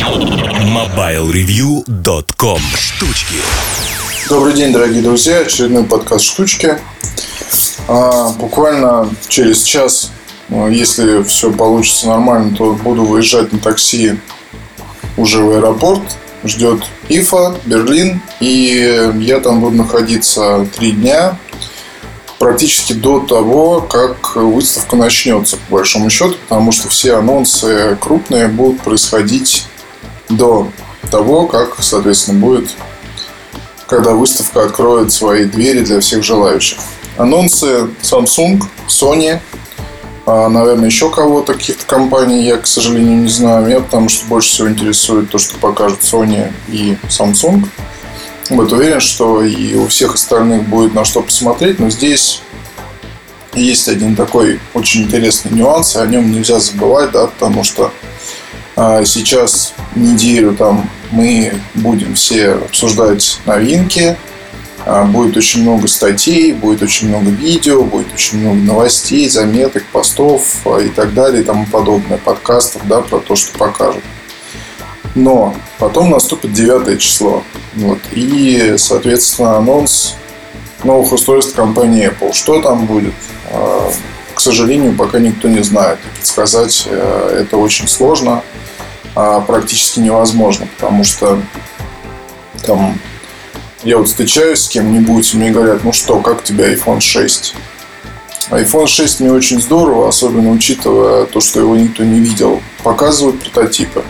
MobileReview.com Штучки Добрый день, дорогие друзья. Очередной подкаст «Штучки». А, буквально через час, ну, если все получится нормально, то буду выезжать на такси уже в аэропорт. Ждет Ифа, Берлин. И я там буду находиться три дня практически до того, как выставка начнется, по большому счету, потому что все анонсы крупные будут происходить до того, как, соответственно, будет, когда выставка откроет свои двери для всех желающих. Анонсы Samsung, Sony, а, наверное, еще кого-то, каких-то компаний, я, к сожалению, не знаю. Меня потому что больше всего интересует то, что покажут Sony и Samsung. Вот уверен, что и у всех остальных будет на что посмотреть, но здесь есть один такой очень интересный нюанс, и о нем нельзя забывать, да, потому что сейчас неделю там мы будем все обсуждать новинки, а, будет очень много статей, будет очень много видео, будет очень много новостей, заметок, постов а, и так далее и тому подобное, подкастов, да, про то, что покажут. Но потом наступит 9 число. Вот, и, соответственно, анонс новых устройств компании Apple. Что там будет? А, к сожалению, пока никто не знает. Предсказать э, это очень сложно, а практически невозможно, потому что там я вот встречаюсь с кем-нибудь, и мне говорят, ну что, как у тебя iPhone 6? iPhone 6 мне очень здорово, особенно учитывая то, что его никто не видел. Показывают прототипы.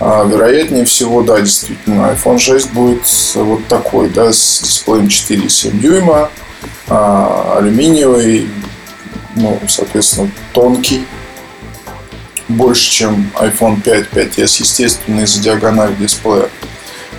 А, вероятнее всего, да, действительно, iPhone 6 будет вот такой, да, с дисплеем 4,7 дюйма, а, алюминиевый, ну, соответственно, тонкий, больше, чем iPhone 5, 5s, естественно, из-за диагонали дисплея.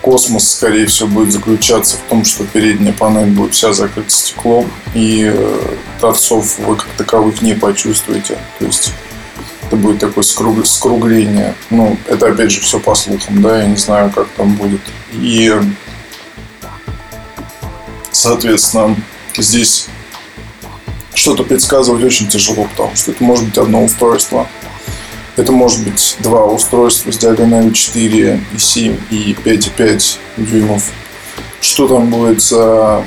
Космос, скорее всего, будет заключаться в том, что передняя панель будет вся закрыта стеклом, и э, торцов вы как таковых не почувствуете. То есть это будет такое скруг... скругление. Ну, это опять же все по слухам, да, я не знаю, как там будет. И, соответственно, здесь что-то предсказывать очень тяжело, потому что это может быть одно устройство. Это может быть два устройства с диагональю 4 и 7 и 5,5 дюймов. Что там будет за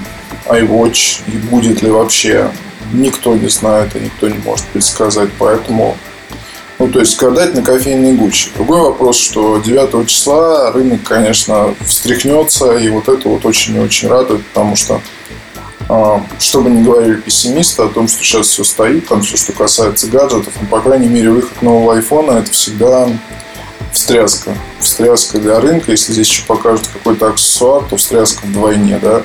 iWatch и будет ли вообще, никто не знает и никто не может предсказать. Поэтому ну, то есть гадать на кофейной гуще. Другой вопрос, что 9 числа рынок, конечно, встряхнется, и вот это вот очень и очень радует, потому что а, что бы ни говорили пессимисты о том, что сейчас все стоит, там все, что касается гаджетов, ну, по крайней мере, выход нового айфона это всегда встряска. Встряска для рынка. Если здесь еще покажут какой-то аксессуар, то встряска вдвойне, да.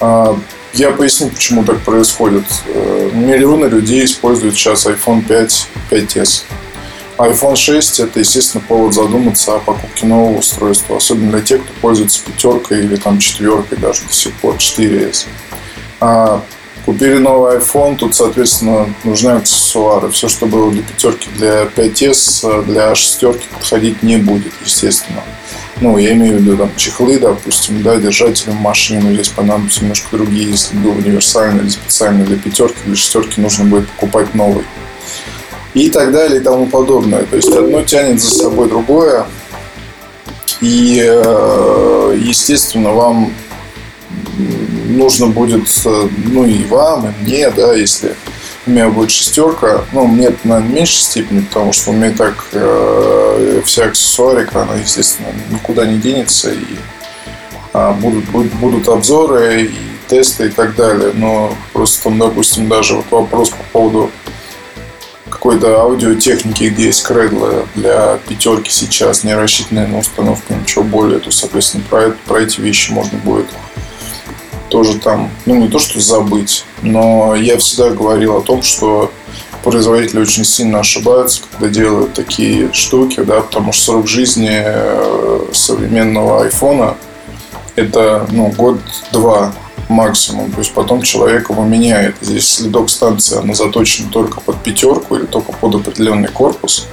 А, я поясню, почему так происходит. Э, миллионы людей используют сейчас iPhone 5, 5s iPhone 6 это, естественно, повод задуматься о покупке нового устройства, особенно для тех, кто пользуется пятеркой или там четверкой даже до сих пор, 4S. А купили новый iPhone, тут, соответственно, нужны аксессуары. Все, что было для пятерки, для 5S, для шестерки подходить не будет, естественно. Ну, я имею в виду там чехлы, допустим, да, держатели машины. Здесь понадобятся немножко другие, если был универсальный или специально для пятерки, для шестерки нужно будет покупать новый и так далее и тому подобное. То есть одно тянет за собой другое. И, э, естественно, вам нужно будет, э, ну и вам, и мне, да, если у меня будет шестерка, ну, мне это на меньшей степени, потому что у меня так э, вся аксессуарика, она, естественно, никуда не денется, и э, будут, будут, будут обзоры, и тесты и так далее. Но просто там, допустим, даже вот вопрос по поводу какой-то аудиотехники, где есть кредлы для пятерки сейчас, не рассчитанные на установку, ничего более, то, соответственно, про, это, про эти вещи можно будет тоже там, ну, не то, что забыть, но я всегда говорил о том, что производители очень сильно ошибаются, когда делают такие штуки, да, потому что срок жизни э, современного айфона это ну, год-два максимум. То есть потом человек его меняет. Здесь следок станции, она заточена только под пятерку или только под определенный корпус,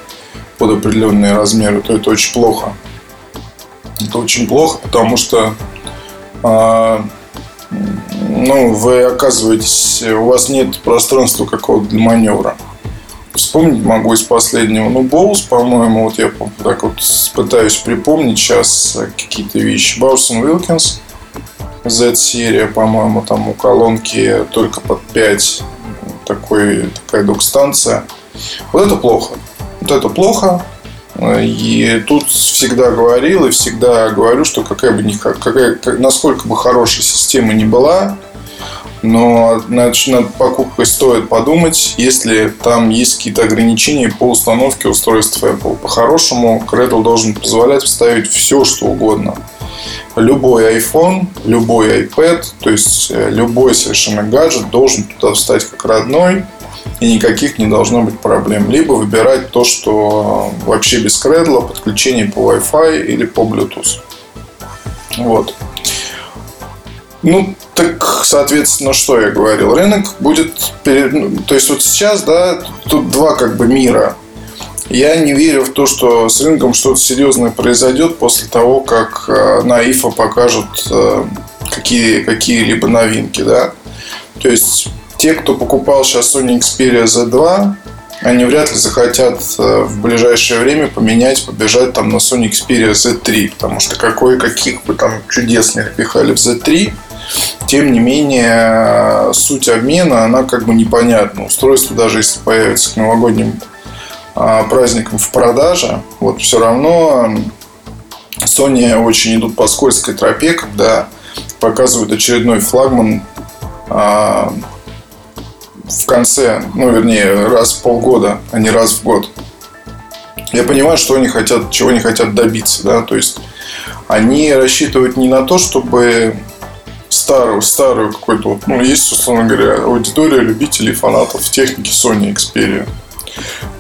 под определенные размеры, то это очень плохо. Это очень плохо, потому что а, ну, вы оказываетесь, у вас нет пространства какого-то для маневра. вспомнить могу из последнего. Ну, Боус, по-моему, вот я так вот пытаюсь припомнить сейчас какие-то вещи. Баусон Уилкинс, Z-серия, по-моему, там у колонки только под 5 такой, такая док-станция. Вот это плохо. Вот это плохо. И тут всегда говорил и всегда говорю, что какая бы ни, какая, насколько бы хорошая система ни была, но над, над покупкой стоит подумать, если там есть какие-то ограничения по установке устройств Apple. По-хорошему, Cradle должен позволять вставить все, что угодно. Любой iPhone, любой iPad, то есть э, любой совершенно гаджет должен туда встать как родной, и никаких не должно быть проблем. Либо выбирать то, что вообще без кредла, подключение по Wi-Fi или по Bluetooth. Вот. Ну, так, соответственно, что я говорил? Рынок будет... Перед... Ну, то есть, вот сейчас, да, тут два как бы мира. Я не верю в то, что с рынком что-то серьезное произойдет после того, как э, на IFA покажут э, какие, какие-либо новинки, да. То есть, те, кто покупал сейчас Sony Xperia Z2, они вряд ли захотят э, в ближайшее время поменять, побежать там на Sony Xperia Z3, потому что какой каких бы там чудесных пихали в Z3, тем не менее, суть обмена, она как бы непонятна. Устройство, даже если появится к новогодним а, праздникам в продаже, вот все равно Sony очень идут по скользкой тропе, когда показывают очередной флагман в конце, ну, вернее, раз в полгода, а не раз в год. Я понимаю, что они хотят, чего они хотят добиться, да, то есть они рассчитывают не на то, чтобы старую, старую какой-то, ну, есть, условно говоря, аудитория любителей фанатов техники Sony Xperia.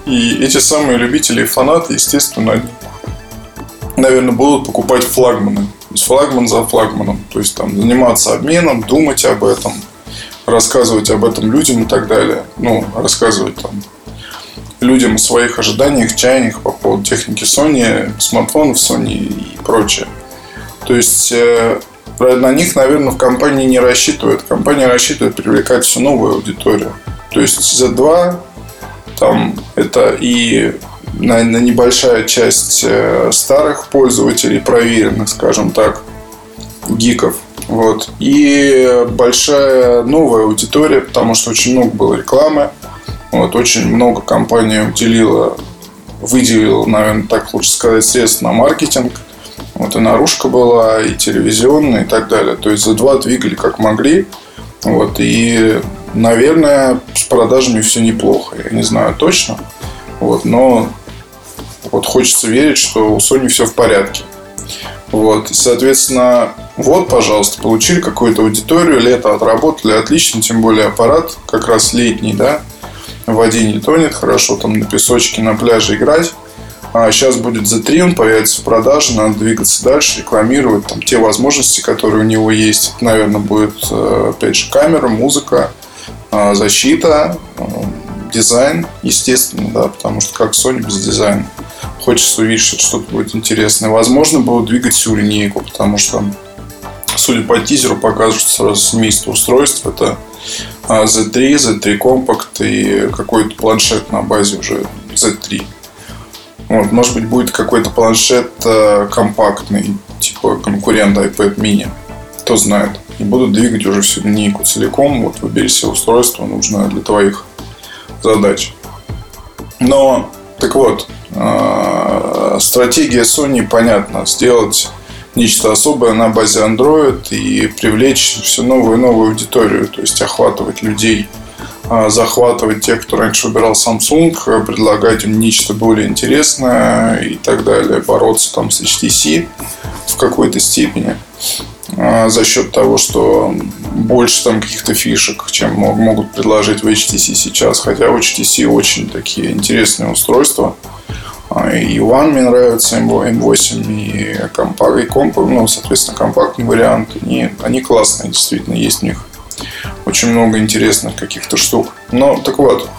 И эти самые любители и фанаты, естественно, наверное, будут покупать флагманы. То есть флагман за флагманом. То есть там заниматься обменом, думать об этом, рассказывать об этом людям и так далее. Ну, рассказывать там людям о своих ожиданиях, чаяниях по поводу техники Sony, смартфонов Sony и прочее. То есть э, на них, наверное, в компании не рассчитывают. Компания рассчитывает привлекать всю новую аудиторию. То есть Z2 там это и наверное, небольшая часть э, старых пользователей, проверенных, скажем так, гиков. Вот. И большая новая аудитория, потому что очень много было рекламы. Вот, очень много компания уделила, выделила, наверное, так лучше сказать, средств на маркетинг. Вот и наружка была, и телевизионная, и так далее. То есть за два двигали как могли. Вот, и, наверное, с продажами все неплохо. Я не знаю точно. Вот, но вот хочется верить, что у Sony все в порядке. Вот, соответственно, вот, пожалуйста, получили какую-то аудиторию, лето отработали, отлично, тем более аппарат как раз летний, да, в воде не тонет, хорошо там на песочке, на пляже играть. А сейчас будет Z3, он появится в продаже, надо двигаться дальше, рекламировать там те возможности, которые у него есть. Это, наверное, будет, э, опять же, камера, музыка, э, защита, э, дизайн, естественно, да, потому что как Sony без дизайна. Хочется увидеть, что что-то будет интересное. Возможно, будут двигать всю линейку, потому что, судя по тизеру, покажут сразу семейство устройств. Это Z3, Z3 Compact и какой-то планшет на базе уже Z3. Вот, может быть, будет какой-то планшет э, компактный, типа конкурент iPad mini. Кто знает. И будут двигать уже всю линейку целиком. Вот выбери себе устройство, нужное для твоих задач. Но, так вот, э, стратегия Sony понятна. Сделать нечто особое на базе Android и привлечь все новую и новую аудиторию. То есть охватывать людей – а, захватывать тех, кто раньше выбирал Samsung, предлагать им нечто более интересное и так далее, бороться там с HTC в какой-то степени а, за счет того, что больше там каких-то фишек, чем могут предложить в HTC сейчас. Хотя HTC очень такие интересные устройства. А, и One мне нравится, M8, и компакт, и комп, ну, соответственно, компактный вариант. Они, они классные, действительно, есть у них очень много интересных каких-то штук. Но так вот,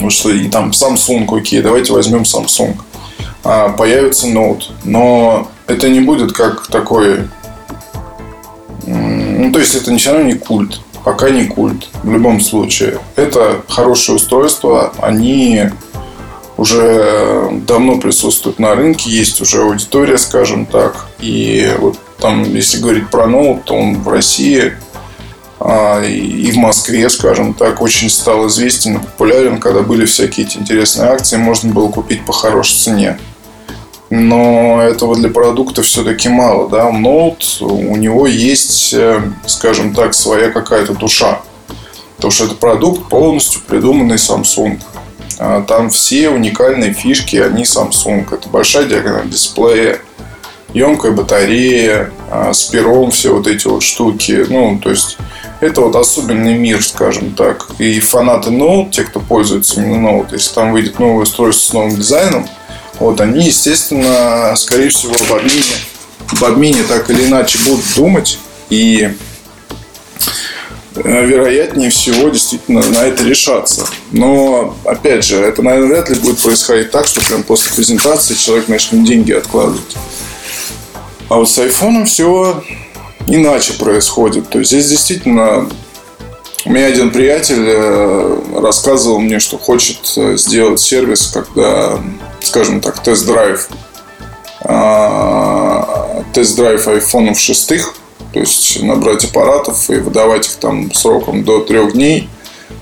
вот что и там Samsung, окей, давайте возьмем Samsung. А, появится Note, но это не будет как такой... Ну, то есть, это все равно не культ. пока не культ. В любом случае. Это хорошее устройство. Они уже давно присутствуют на рынке. Есть уже аудитория, скажем так. И вот там, если говорить про ноут, то он в России а, и в Москве, скажем так, очень стал известен и популярен, когда были всякие эти интересные акции, можно было купить по хорошей цене. Но этого для продукта все-таки мало. Да? Ноут, у него есть, э, скажем так, своя какая-то душа. Потому что это продукт полностью придуманный Samsung. А там все уникальные фишки, они Samsung. Это большая диагональ дисплея, емкая батарея, а, с пером все вот эти вот штуки. Ну, то есть, это вот особенный мир, скажем так. И фанаты Note, те, кто пользуется именно Note, если там выйдет новое устройство с новым дизайном, вот они, естественно, скорее всего, об обмене, об обмене так или иначе будут думать. И вероятнее всего действительно на это решаться. Но, опять же, это, наверное, вряд ли будет происходить так, что прям после презентации человек начнет деньги откладывать. А вот с айфоном все иначе происходит. То есть здесь действительно у меня один приятель э, рассказывал мне, что хочет э, сделать сервис, когда, скажем так, тест-драйв а, тест-драйв айфонов шестых, то есть набрать аппаратов и выдавать их там сроком до трех дней,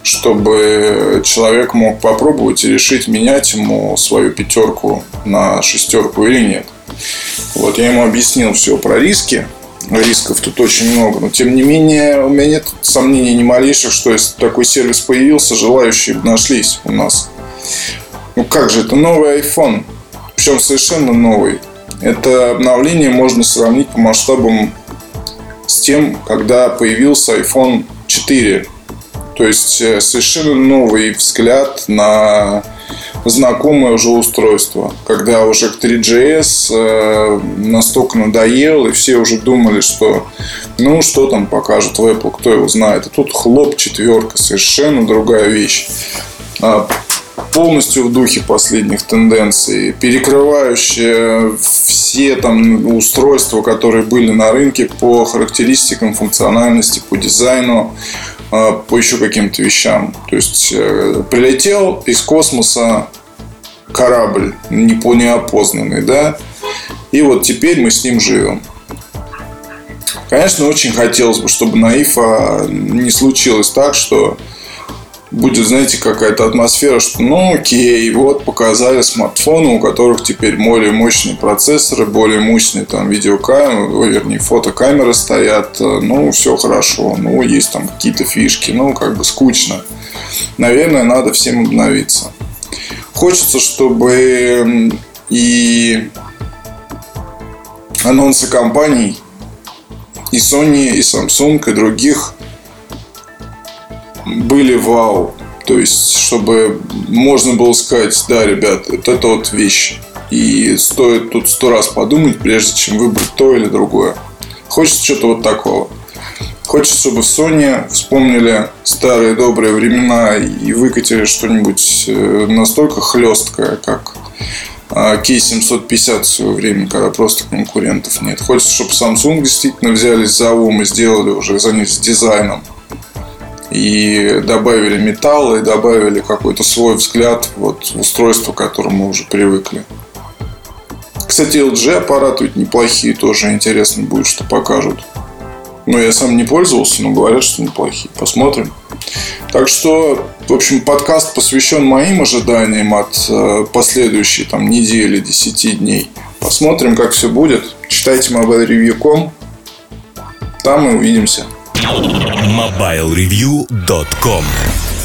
чтобы человек мог попробовать и решить, менять ему свою пятерку на шестерку или нет. Вот я ему объяснил все про риски. Рисков тут очень много. Но тем не менее, у меня нет сомнений ни малейших, что если такой сервис появился, желающие нашлись у нас. Ну как же, это новый iPhone. Причем совершенно новый. Это обновление можно сравнить по масштабам с тем, когда появился iPhone 4. То есть э, совершенно новый взгляд на знакомое уже устройство. Когда уже к 3GS э, настолько надоел, и все уже думали, что ну что там покажут в Apple, кто его знает. А тут хлоп, четверка, совершенно другая вещь. Полностью в духе последних тенденций, перекрывающая все там устройства, которые были на рынке по характеристикам, функциональности, по дизайну. А, по еще каким-то вещам. То есть э, прилетел из космоса корабль не по неопознанный, да, и вот теперь мы с ним живем. Конечно, очень хотелось бы, чтобы на ИФА не случилось так, что будет, знаете, какая-то атмосфера, что ну окей, вот показали смартфоны, у которых теперь более мощные процессоры, более мощные там видеокамеры, вернее, фотокамеры стоят, ну все хорошо, ну есть там какие-то фишки, ну как бы скучно. Наверное, надо всем обновиться. Хочется, чтобы и анонсы компаний и Sony, и Samsung, и других были вау. То есть, чтобы можно было сказать, да, ребят, вот это вот вещь. И стоит тут сто раз подумать, прежде чем выбрать то или другое. Хочется что-то вот такого. Хочется, чтобы в Sony вспомнили старые добрые времена и выкатили что-нибудь э, настолько хлесткое, как K750 в свое время, когда просто конкурентов нет. Хочется, чтобы Samsung действительно взялись за ум и сделали уже, занялись дизайном и добавили металл, и добавили какой-то свой взгляд вот, в устройство, к которому мы уже привыкли. Кстати, LG аппараты ведь неплохие, тоже интересно будет, что покажут. Ну, я сам не пользовался, но говорят, что неплохие. Посмотрим. Так что, в общем, подкаст посвящен моим ожиданиям от э, последующей там, недели, 10 дней. Посмотрим, как все будет. Читайте mobilereview.com. Там мы увидимся. MobileReview.com